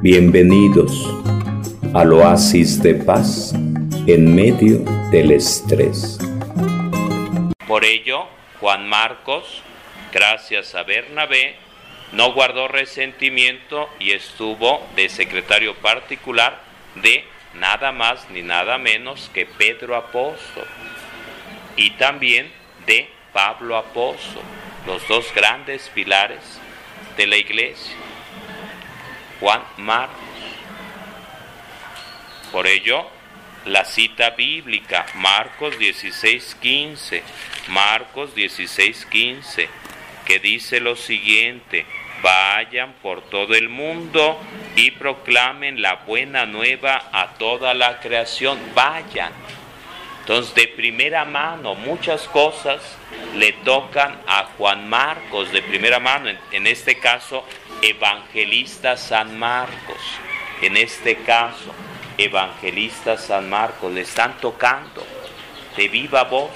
Bienvenidos al oasis de paz en medio del estrés. Por ello, Juan Marcos, gracias a Bernabé, no guardó resentimiento y estuvo de secretario particular de nada más ni nada menos que Pedro Apóstol y también de Pablo Apóstol, los dos grandes pilares de la iglesia. Juan Marcos. Por ello, la cita bíblica, Marcos 16:15, Marcos 16:15, que dice lo siguiente, vayan por todo el mundo y proclamen la buena nueva a toda la creación, vayan. Entonces, de primera mano, muchas cosas le tocan a Juan Marcos, de primera mano, en, este caso, evangelista San Marcos, en este caso, evangelista San Marcos, le están tocando de viva voz,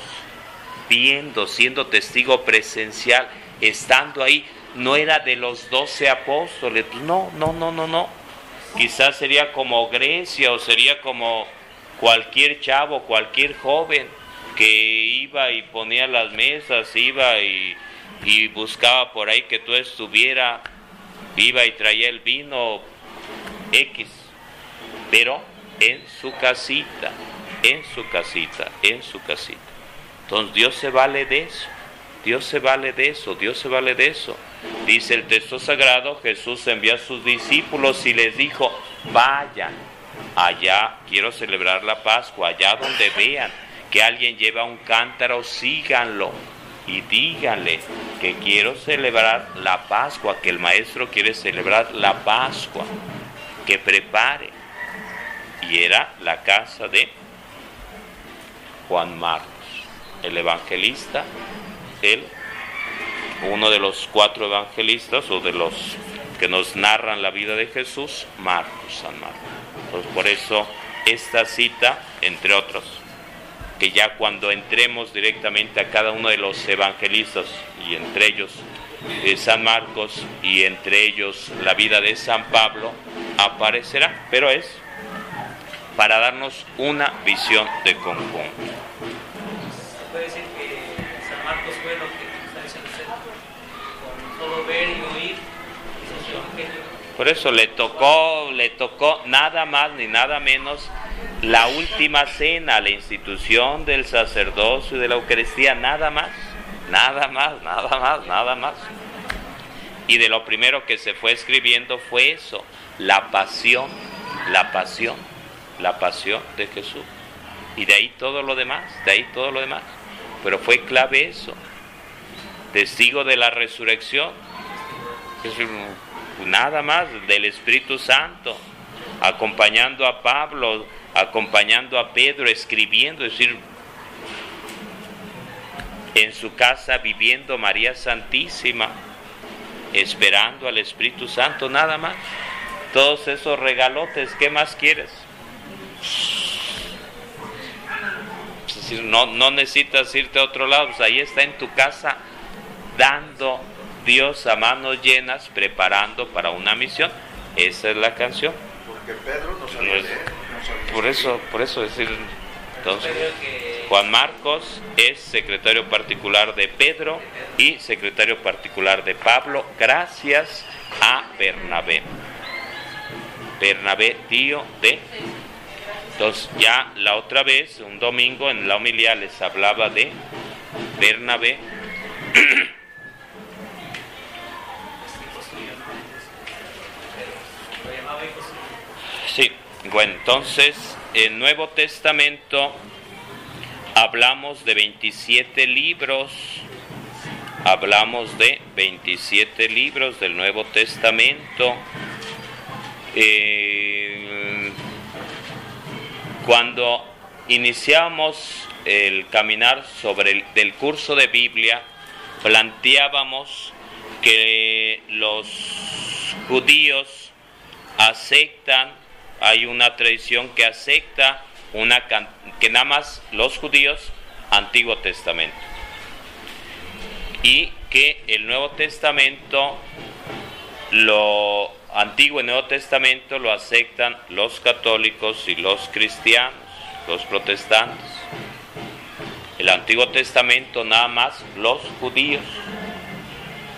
viendo, siendo testigo presencial, estando ahí, no era de los doce apóstoles, no, no, no, no, no. Quizás sería como Grecia o sería como cualquier chavo, cualquier joven que iba y ponía las mesas, iba y, y buscaba por ahí que tú estuviera, iba y traía el vino X, pero en su casita, en su casita, en su casita. Entonces Dios se vale de eso, Dios se vale de eso, Dios se vale de eso. Dice el texto sagrado, Jesús envió a sus discípulos y les dijo, vayan allá, quiero celebrar la Pascua, allá donde vean que alguien lleva un cántaro, síganlo y díganle que quiero celebrar la Pascua, que el maestro quiere celebrar la Pascua, que prepare. Y era la casa de Juan Marcos, el evangelista, él uno de los cuatro evangelistas o de los que nos narran la vida de Jesús, Marcos, San Marcos. Pues por eso esta cita, entre otros, que ya cuando entremos directamente a cada uno de los evangelistas y entre ellos eh, San Marcos y entre ellos la vida de San Pablo, aparecerá, pero es para darnos una visión de conjunto. puede decir que San Marcos fue lo que ver y oír Por eso le tocó, le tocó nada más ni nada menos la última cena, la institución del sacerdocio y de la Eucaristía, nada más, nada más, nada más, nada más. Y de lo primero que se fue escribiendo fue eso, la pasión, la pasión, la pasión de Jesús. Y de ahí todo lo demás, de ahí todo lo demás. Pero fue clave eso, testigo de la resurrección, nada más del Espíritu Santo, acompañando a Pablo, acompañando a Pedro, escribiendo, es decir, en su casa viviendo María Santísima, esperando al Espíritu Santo, nada más. Todos esos regalotes, ¿qué más quieres? no, no necesitas irte a otro lado, pues ahí está en tu casa dando Dios a manos llenas preparando para una misión. Esa es la canción. Porque Pedro no Por eso, por eso decir, entonces, Juan Marcos es secretario particular de Pedro y secretario particular de Pablo, gracias a Bernabé. Bernabé, tío de. Entonces, ya la otra vez, un domingo en la homilía les hablaba de Bernabé. Sí, bueno, entonces, el Nuevo Testamento hablamos de 27 libros, hablamos de 27 libros del Nuevo Testamento. Eh, cuando iniciamos el caminar sobre el del curso de Biblia, planteábamos que los judíos aceptan hay una tradición que acepta una que nada más los judíos Antiguo Testamento y que el Nuevo Testamento lo Antiguo y Nuevo Testamento lo aceptan los católicos y los cristianos, los protestantes. El Antiguo Testamento nada más los judíos.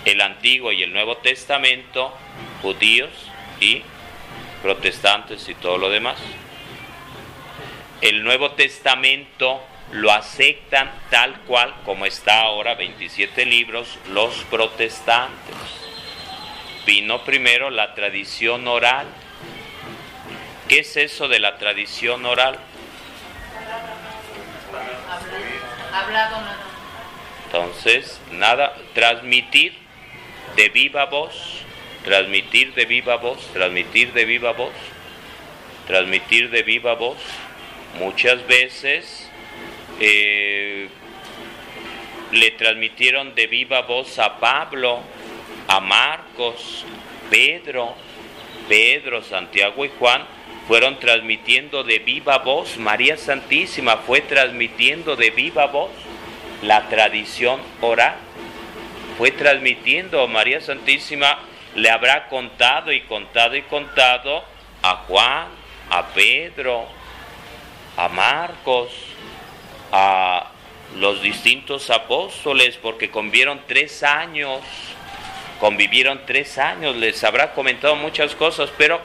El Antiguo y el Nuevo Testamento judíos y protestantes y todo lo demás. El Nuevo Testamento lo aceptan tal cual como está ahora, 27 libros, los protestantes. Vino primero la tradición oral. ¿Qué es eso de la tradición oral? Entonces, nada, transmitir de viva voz, transmitir de viva voz, transmitir de viva voz, transmitir de viva voz. Muchas veces eh, le transmitieron de viva voz a Pablo, a Marcos, Pedro, Pedro, Santiago y Juan, fueron transmitiendo de viva voz, María Santísima fue transmitiendo de viva voz la tradición oral, fue transmitiendo, María Santísima le habrá contado y contado y contado a Juan, a Pedro, a Marcos, a los distintos apóstoles, porque convivieron tres años, convivieron tres años, les habrá comentado muchas cosas, pero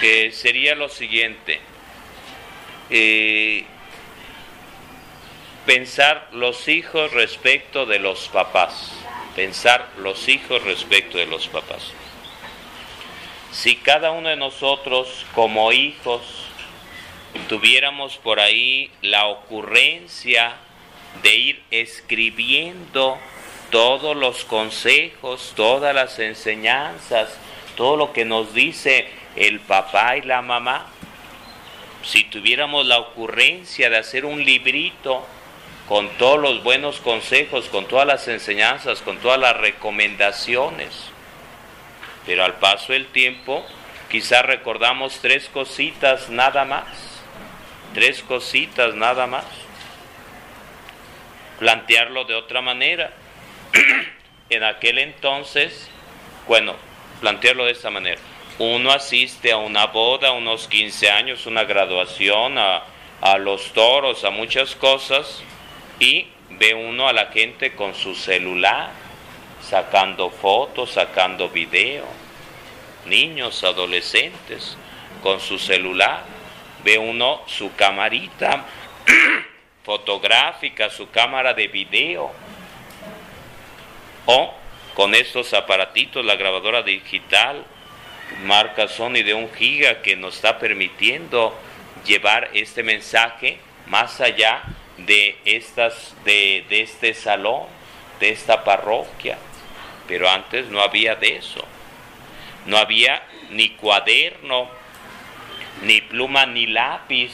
que sería lo siguiente, eh, pensar los hijos respecto de los papás, pensar los hijos respecto de los papás. Si cada uno de nosotros como hijos tuviéramos por ahí la ocurrencia de ir escribiendo todos los consejos, todas las enseñanzas, todo lo que nos dice el papá y la mamá, si tuviéramos la ocurrencia de hacer un librito con todos los buenos consejos, con todas las enseñanzas, con todas las recomendaciones, pero al paso del tiempo quizás recordamos tres cositas nada más, tres cositas nada más. Plantearlo de otra manera. en aquel entonces, bueno, plantearlo de esta manera uno asiste a una boda, unos 15 años, una graduación, a, los toros, a muchas cosas, y ve uno a la gente con su celular, sacando fotos, sacando video, niños, adolescentes, con su celular, ve uno su camarita fotográfica, su cámara de video, o con estos aparatitos, la grabadora digital, marca Sony de un giga que nos está permitiendo llevar este mensaje más allá de estas de, de este salón, de esta parroquia. Pero antes no había de eso. No había ni cuaderno, ni pluma, ni lápiz.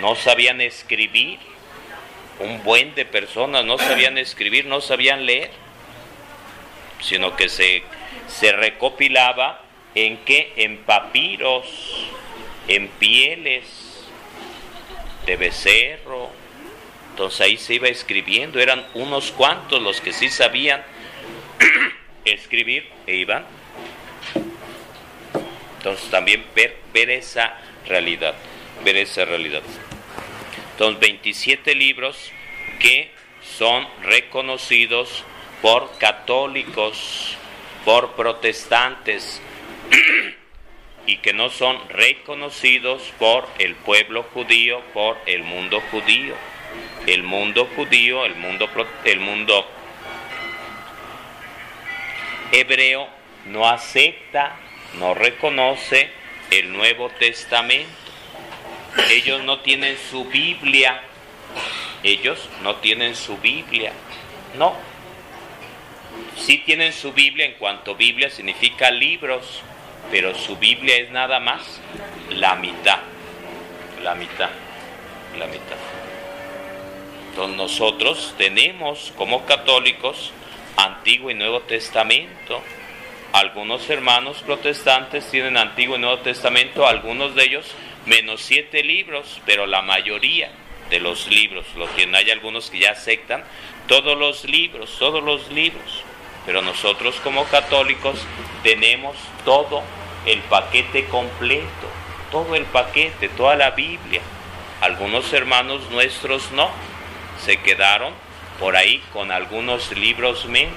No sabían escribir. Un buen de personas no sabían escribir, no sabían leer, sino que se se recopilaba en que en papiros, en pieles de becerro. Entonces ahí se iba escribiendo, eran unos cuantos los que sí sabían escribir e iban. Entonces también ver, ver esa realidad, ver esa realidad. Entonces 27 libros que son reconocidos por católicos, por protestantes y que no son reconocidos por el pueblo judío, por el mundo judío. El mundo judío, el mundo, el mundo hebreo no acepta, no reconoce el Nuevo Testamento. Ellos no tienen su Biblia. Ellos no tienen su Biblia. No, sí tienen su Biblia en cuanto Biblia significa libros, pero su Biblia es nada más la mitad, la mitad, la mitad. Entonces nosotros tenemos como católicos Antiguo y Nuevo Testamento. Algunos hermanos protestantes tienen Antiguo y Nuevo Testamento, algunos de ellos menos siete libros, pero la mayoría de los libros lo tienen. Hay algunos que ya aceptan todos los libros, todos los libros Pero nosotros como católicos tenemos todo el paquete completo, todo el paquete, toda la Biblia. Algunos hermanos nuestros no, se quedaron por ahí con algunos libros menos,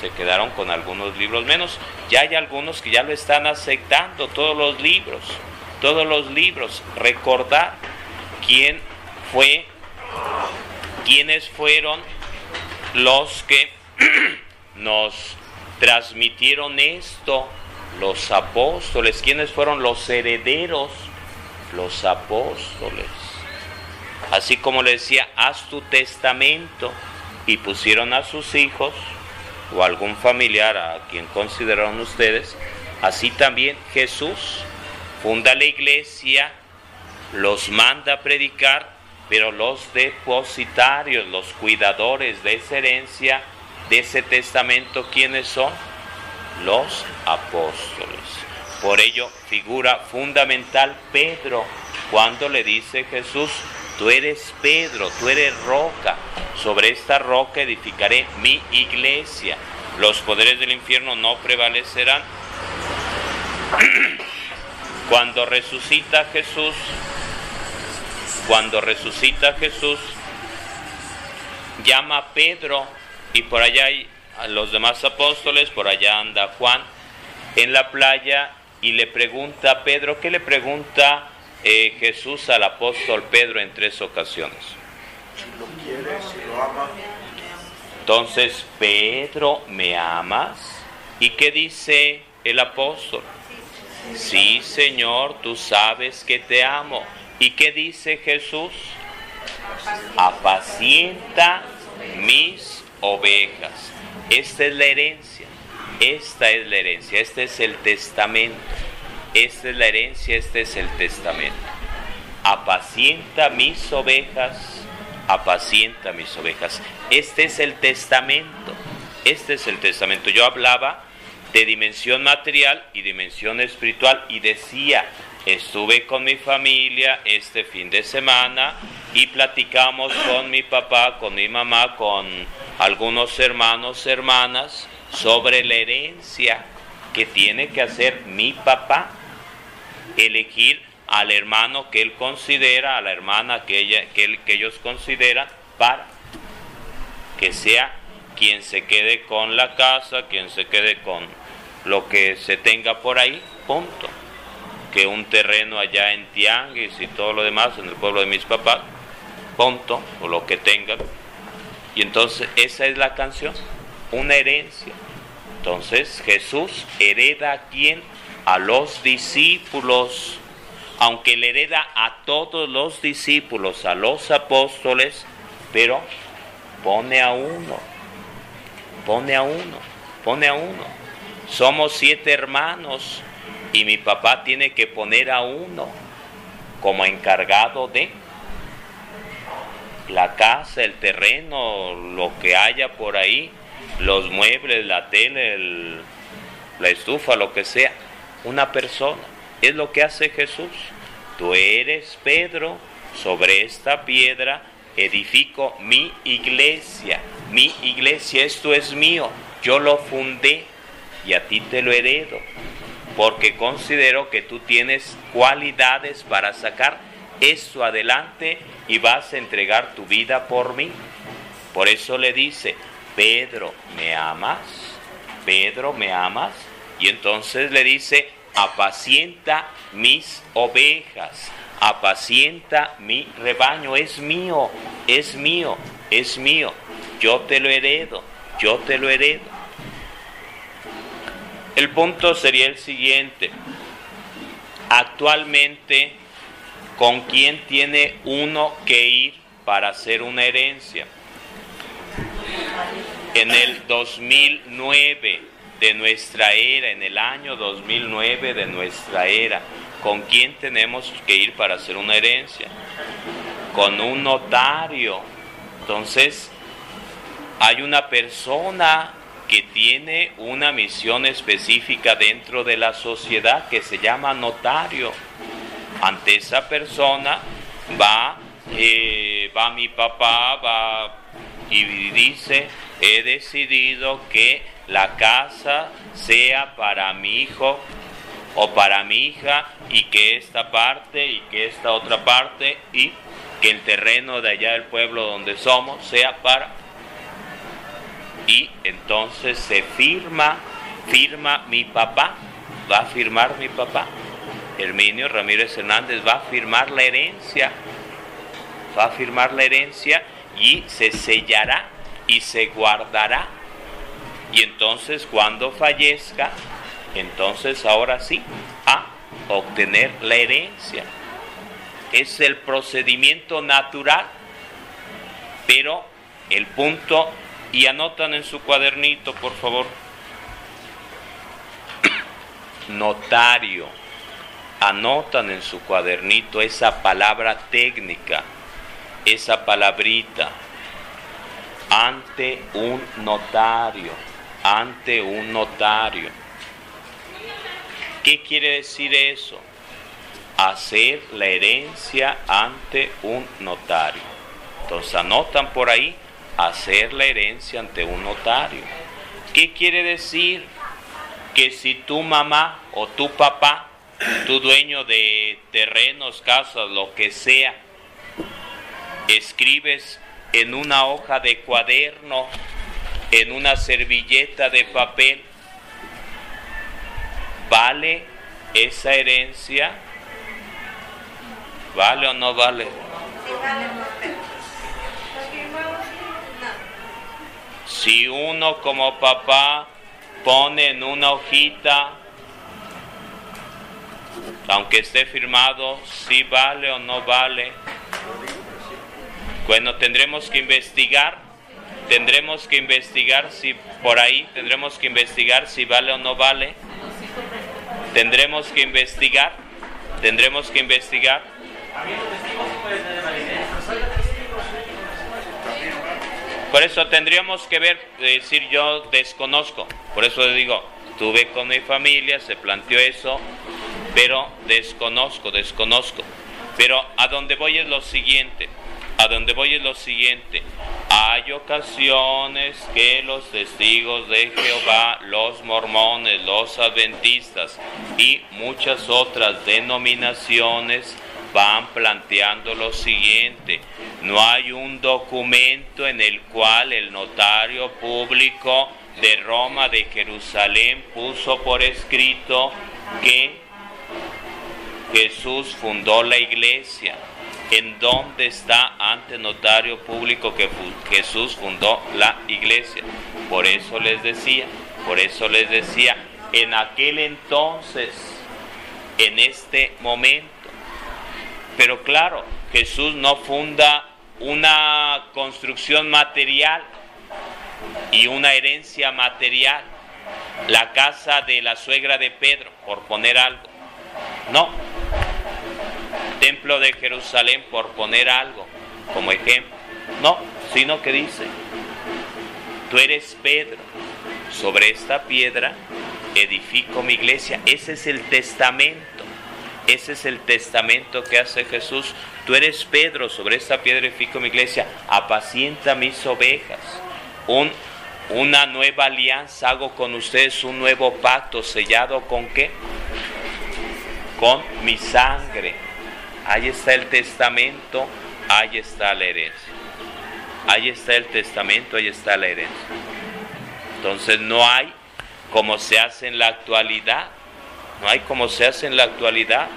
se quedaron con algunos libros menos. Ya hay algunos que ya lo están aceptando, todos los libros, todos los libros. Recordar quién fue, quiénes fueron los que nos transmitieron esto, los apóstoles, quiénes fueron los herederos, los apóstoles. Así como le decía, haz tu testamento y pusieron a sus hijos o algún familiar a quien consideraron ustedes, así también Jesús funda la iglesia, los manda a predicar, pero los depositarios, los cuidadores de esa herencia, de ese testamento, ¿quiénes son? Los apóstoles. Por ello figura fundamental Pedro cuando le dice Jesús, tú eres Pedro, tú eres roca, sobre esta roca edificaré mi iglesia, los poderes del infierno no prevalecerán. Cuando resucita Jesús, cuando resucita Jesús, llama a Pedro y por allá hay a los demás apóstoles, por allá anda Juan en la playa y le pregunta a Pedro, ¿qué le pregunta eh, Jesús al apóstol Pedro en tres ocasiones? Si lo quiere, si lo ama. Entonces, Pedro, ¿me amas? ¿Y qué dice el apóstol? Sí, Señor, tú sabes que te amo. ¿Y qué dice Jesús? Apacienta mis ovejas. Esta es la herencia. Esta es la herencia. Este es el testamento. Esta es la herencia. Este es el testamento. Apacienta mis ovejas. Apacienta mis ovejas. Este es el testamento. Este es el testamento. Yo hablaba de dimensión material y dimensión espiritual y decía, estuve con mi familia este fin de semana y platicamos con mi papá, con mi mamá, con algunos hermanos, hermanas, sobre la herencia que tiene que hacer mi papá, elegir al hermano que él considera, a la hermana que, ella, que, que ellos consideran, para que sea quien se quede con la casa, quien se quede con lo que se tenga por ahí, punto. Que un terreno allá en Tianguis y todo lo demás, en el pueblo de mis papás, punto, o lo que tengan. Y entonces esa es la canción, una herencia. Entonces Jesús hereda a quién? A los discípulos. Aunque le hereda a todos los discípulos, a los apóstoles, pero pone a uno, pone a uno, pone a uno. Somos siete hermanos y mi papá tiene que poner a uno como encargado de la casa, el terreno, lo que haya por ahí, los muebles, la tele, la estufa, lo que sea. Una persona. Es lo que hace Jesús. Tú eres Pedro, sobre esta piedra edifico mi iglesia. Mi iglesia, esto es mío. Yo lo fundé y a ti te lo heredo, porque considero que tú tienes cualidades para sacar esto adelante y vas a entregar tu vida por mí. Por eso le dice, Pedro, ¿me amas? Pedro, ¿me amas? Y entonces le dice, apacienta mis ovejas, apacienta mi rebaño, es mío, es mío, es mío, yo te lo heredo, yo te lo heredo. El punto sería el siguiente. Actualmente, ¿con quién tiene uno que ir para hacer una herencia? En el 2009 de nuestra era, en el año 2009 de nuestra era, ¿con quién tenemos que ir para hacer una herencia? Con un notario. Entonces, hay una persona que tiene una misión específica dentro de la sociedad que se llama notario. Ante esa persona va, eh, va mi papá, va y dice, he decidido que la casa sea para mi hijo o para mi hija y que esta parte y que esta otra parte y que el terreno de allá del pueblo donde somos sea para y entonces se firma firma mi papá va a firmar mi papá. Herminio Ramírez Hernández va a firmar la herencia va a firmar la herencia y se sellará y se guardará. Y entonces cuando fallezca entonces ahora sí a obtener la herencia. Es el procedimiento natural, pero el punto, y anotan en su cuadernito, por favor, notario, anotan en su cuadernito esa palabra técnica, esa palabrita, ante un notario, ante un notario. ¿Qué quiere decir eso? hacer la herencia ante un notario. Entonces anotan por ahí, hacer la herencia ante un notario. ¿Qué quiere decir? Que si tu mamá o tu papá, tu dueño de terrenos, casas, lo que sea, escribes en una hoja de cuaderno, en una servilleta de papel, ¿vale esa herencia? ¿Vale o no vale? Si uno como papá pone en una hojita, aunque esté firmado, si vale o no vale, bueno, tendremos que investigar, tendremos que investigar si por ahí, tendremos que investigar si vale o no vale, tendremos que investigar, tendremos que investigar. Por eso tendríamos que ver, decir yo desconozco, por eso digo, tuve con mi familia, se planteó eso, pero desconozco, desconozco. Pero a donde voy es lo siguiente, a donde voy es lo siguiente. Hay ocasiones que los testigos de Jehová, los mormones, los adventistas y muchas otras denominaciones van planteando lo siguiente, no hay un documento en el cual el notario público de Roma, de Jerusalén, puso por escrito que Jesús fundó la iglesia. ¿En dónde está ante notario público que Jesús fundó la iglesia? Por eso les decía, por eso les decía, en aquel entonces, en este momento, pero claro, Jesús no funda una construcción material y una herencia material. La casa de la suegra de Pedro, por poner algo. No. Templo de Jerusalén, por poner algo como ejemplo. No, sino que dice, tú eres Pedro, sobre esta piedra edifico mi iglesia. Ese es el testamento. Ese es el testamento que hace Jesús. Tú eres Pedro, sobre esta piedra edifico mi iglesia, apacienta mis ovejas. Un, una nueva alianza hago con ustedes, un nuevo pacto sellado con qué? Con mi sangre. Ahí está el testamento, ahí está la herencia. Ahí está el testamento, ahí está la herencia. Entonces no hay como se hace en la actualidad no hay como se hace en la actualidad.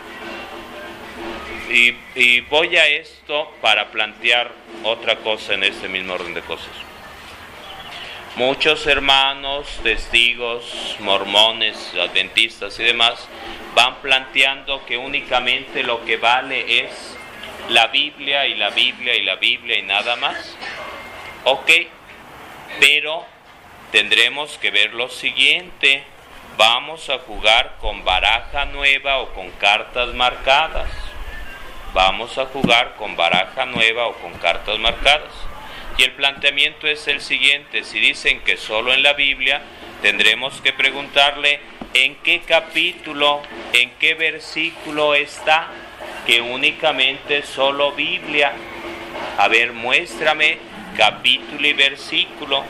Y, voy a esto para plantear otra cosa en este mismo orden de cosas. Muchos hermanos, testigos, mormones, adventistas y demás van planteando que únicamente lo que vale es la Biblia y la Biblia y la Biblia y nada más. Ok, pero tendremos que ver lo siguiente vamos a jugar con baraja nueva o con cartas marcadas. Vamos a jugar con baraja nueva o con cartas marcadas. Y el planteamiento es el siguiente, si dicen que solo en la Biblia, tendremos que preguntarle en qué capítulo, en qué versículo está que únicamente solo Biblia. A ver, muéstrame capítulo y versículo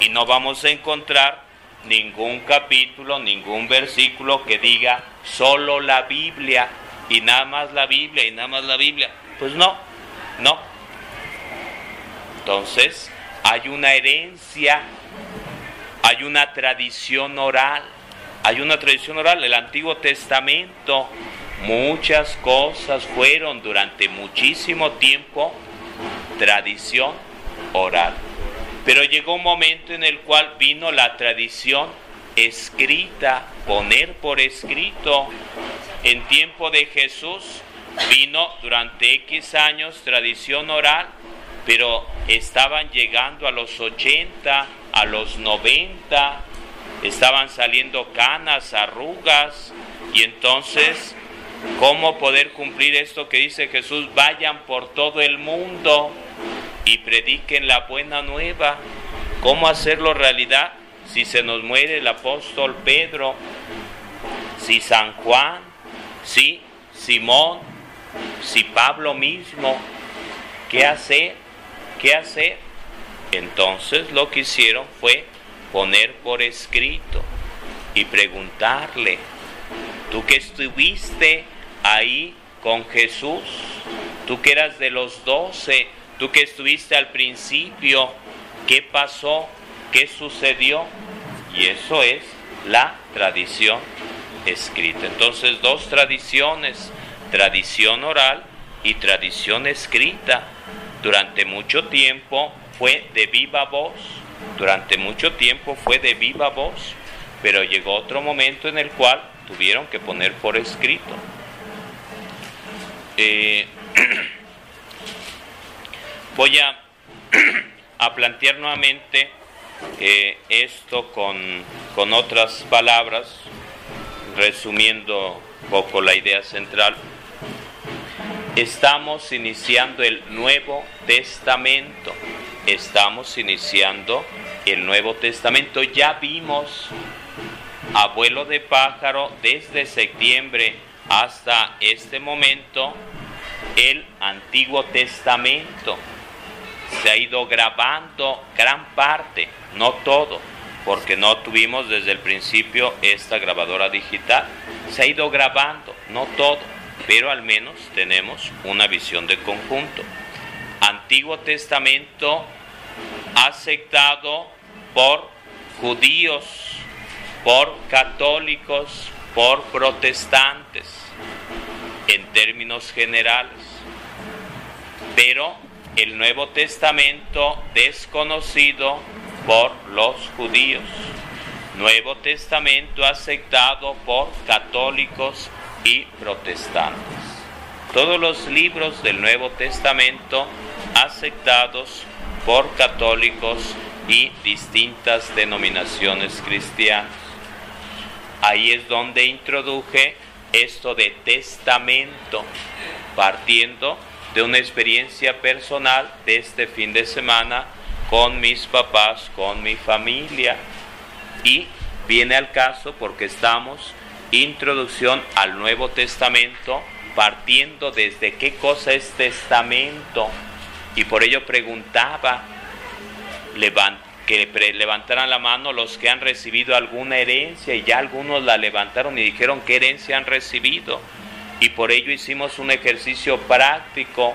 Y no vamos a encontrar ningún capítulo, ningún versículo que diga solo la Biblia y nada más la Biblia y nada más la Biblia. Pues no, no. Entonces, hay una herencia, hay una tradición oral, hay una tradición oral. El Antiguo Testamento, muchas cosas fueron durante muchísimo tiempo tradición oral. Pero llegó un momento en el cual vino la tradición escrita, poner por escrito. En tiempo de Jesús vino durante X años tradición oral, pero estaban llegando a los 80, a los 90, estaban saliendo canas, arrugas, y entonces, ¿cómo poder cumplir esto que dice Jesús? Vayan por todo el mundo y prediquen la buena nueva. ¿Cómo hacerlo realidad? Si se nos muere el apóstol Pedro, si San Juan, si Simón, si Pablo mismo, ¿qué hacer? ¿Qué hacer? Entonces lo que hicieron fue poner por escrito y preguntarle, tú que estuviste ahí con Jesús, tú que eras de los doce, Tú que estuviste al principio, ¿qué pasó? ¿Qué sucedió? Y eso es la tradición escrita. Entonces, dos tradiciones, tradición oral y tradición escrita. Durante mucho tiempo fue de viva voz, durante mucho tiempo fue de viva voz, pero llegó otro momento en el cual tuvieron que poner por escrito. Eh, Voy a, a plantear nuevamente eh, esto con, con otras palabras, resumiendo un poco la idea central. Estamos iniciando el Nuevo Testamento. Estamos iniciando el Nuevo Testamento. Ya vimos, abuelo de pájaro, desde septiembre hasta este momento, el Antiguo Testamento se ha ido grabando gran parte, no todo, porque no tuvimos desde el principio esta grabadora digital. Se ha ido grabando, no todo, pero al menos tenemos una visión de conjunto. Antiguo Testamento aceptado por judíos, por católicos, por protestantes, en términos generales. Pero el Nuevo Testamento desconocido por los judíos, Nuevo Testamento aceptado por católicos y protestantes. Todos los libros del Nuevo Testamento aceptados por católicos y distintas denominaciones cristianas. Ahí es donde introduje esto de testamento, partiendo de una experiencia personal de este fin de semana con mis papás, con mi familia. Y viene al caso porque estamos introducción al Nuevo Testamento partiendo desde qué cosa es testamento. Y por ello preguntaba que levantaran la mano los que han recibido alguna herencia y ya algunos la levantaron y dijeron qué herencia han recibido y por ello hicimos un ejercicio práctico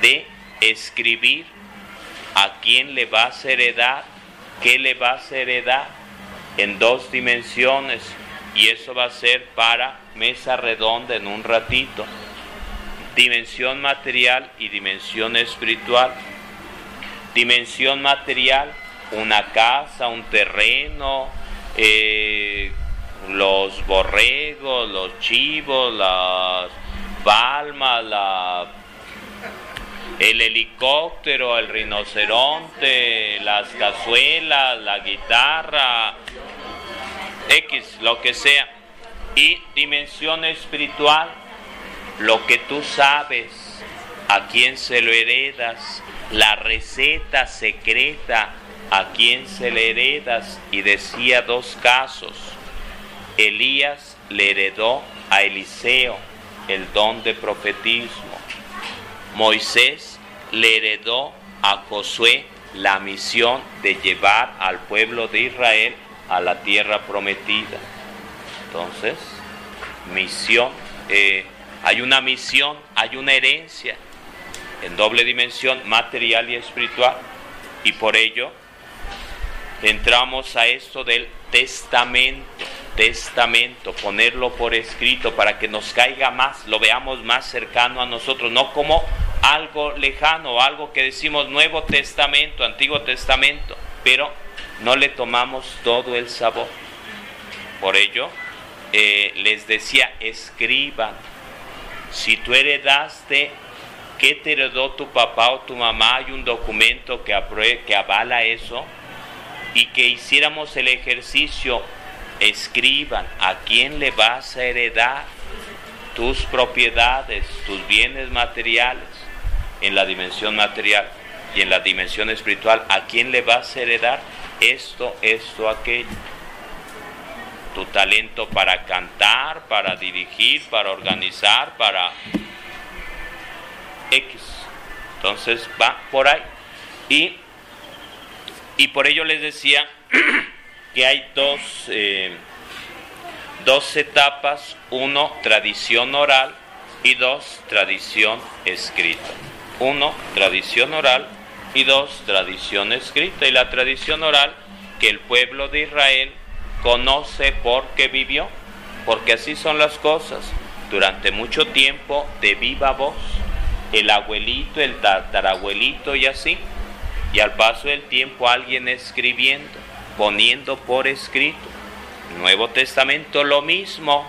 de escribir a quién le va a heredar, qué le va a heredar en dos dimensiones y eso va a ser para mesa redonda en un ratito. Dimensión material y dimensión espiritual. Dimensión material, una casa, un terreno, eh, los borregos, los chivos, las palmas, la, el helicóptero, el rinoceronte, las cazuelas, la guitarra, X, lo que sea. Y dimensión espiritual, lo que tú sabes, a quién se lo heredas, la receta secreta, a quién se le heredas. Y decía dos casos Elías le heredó a Eliseo el don de profetismo. Moisés le heredó a Josué la misión de llevar al pueblo de Israel a la tierra prometida. Entonces, misión, eh, hay una misión, hay una herencia en doble dimensión, material y espiritual, y por ello entramos a esto del testamento, testamento, ponerlo por escrito para que nos caiga más, lo veamos más cercano a nosotros, no como algo lejano, algo que decimos Nuevo Testamento, Antiguo Testamento, pero no le tomamos todo el sabor. Por ello, eh, les decía, escriban, si tú heredaste, ¿qué te heredó tu papá o tu mamá? Hay un documento que, que avala eso y que hiciéramos el ejercicio, escriban a quién le vas a heredar tus propiedades, tus bienes materiales en la dimensión material y en la dimensión espiritual, a quién le vas a heredar esto, esto, aquello. Tu talento para cantar, para dirigir, para organizar, para X. Entonces va por ahí. Y y por ello les decía que hay dos, eh, dos etapas, uno, tradición oral y dos, tradición escrita. Uno, tradición oral y dos, tradición escrita. Y la tradición oral que el pueblo de Israel conoce porque vivió, porque así son las cosas. Durante mucho tiempo de viva voz, el abuelito, el tatarabuelito y así, y al paso del tiempo alguien escribiendo, poniendo por escrito. Nuevo Testamento lo mismo,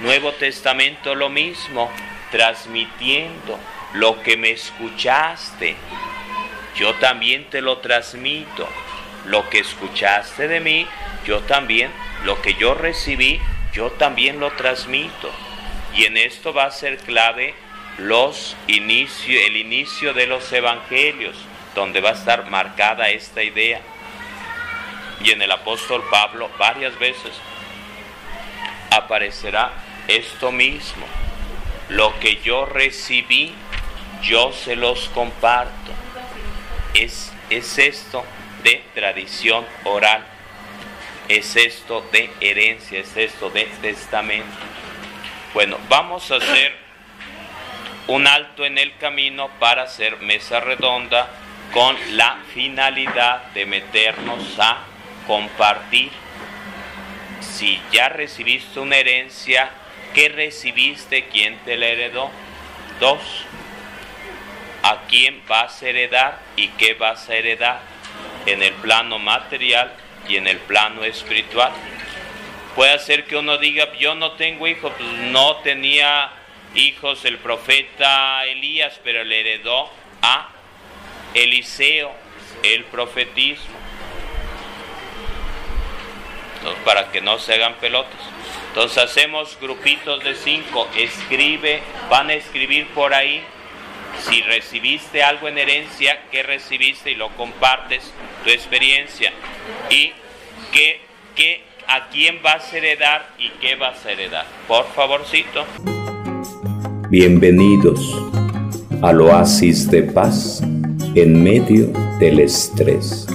Nuevo Testamento lo mismo, transmitiendo lo que me escuchaste. Yo también te lo transmito. Lo que escuchaste de mí, yo también, lo que yo recibí, yo también lo transmito. Y en esto va a ser clave los inicio, el inicio de los evangelios donde va a estar marcada esta idea. Y en el apóstol Pablo varias veces aparecerá esto mismo. Lo que yo recibí, yo se los comparto. Es, es esto de tradición oral. Es esto de herencia, es esto de testamento. Bueno, vamos a hacer un alto en el camino para hacer mesa redonda con la finalidad de meternos a compartir. Si ya recibiste una herencia, ¿qué recibiste? ¿Quién te la heredó? Dos, ¿a quién vas a heredar y qué vas a heredar? En el plano material y en el plano espiritual. Puede ser que uno diga, yo no tengo hijos, pues no tenía hijos el profeta Elías, pero le heredó a Eliseo, el profetismo. Para que no se hagan pelotas. Entonces hacemos grupitos de cinco, escribe, van a escribir por ahí. Si recibiste algo en herencia, ¿qué recibiste? Y lo compartes, tu experiencia. Y qué, qué, a quién vas a heredar y qué vas a heredar. Por favorcito. Bienvenidos al oasis de paz en medio del estrés.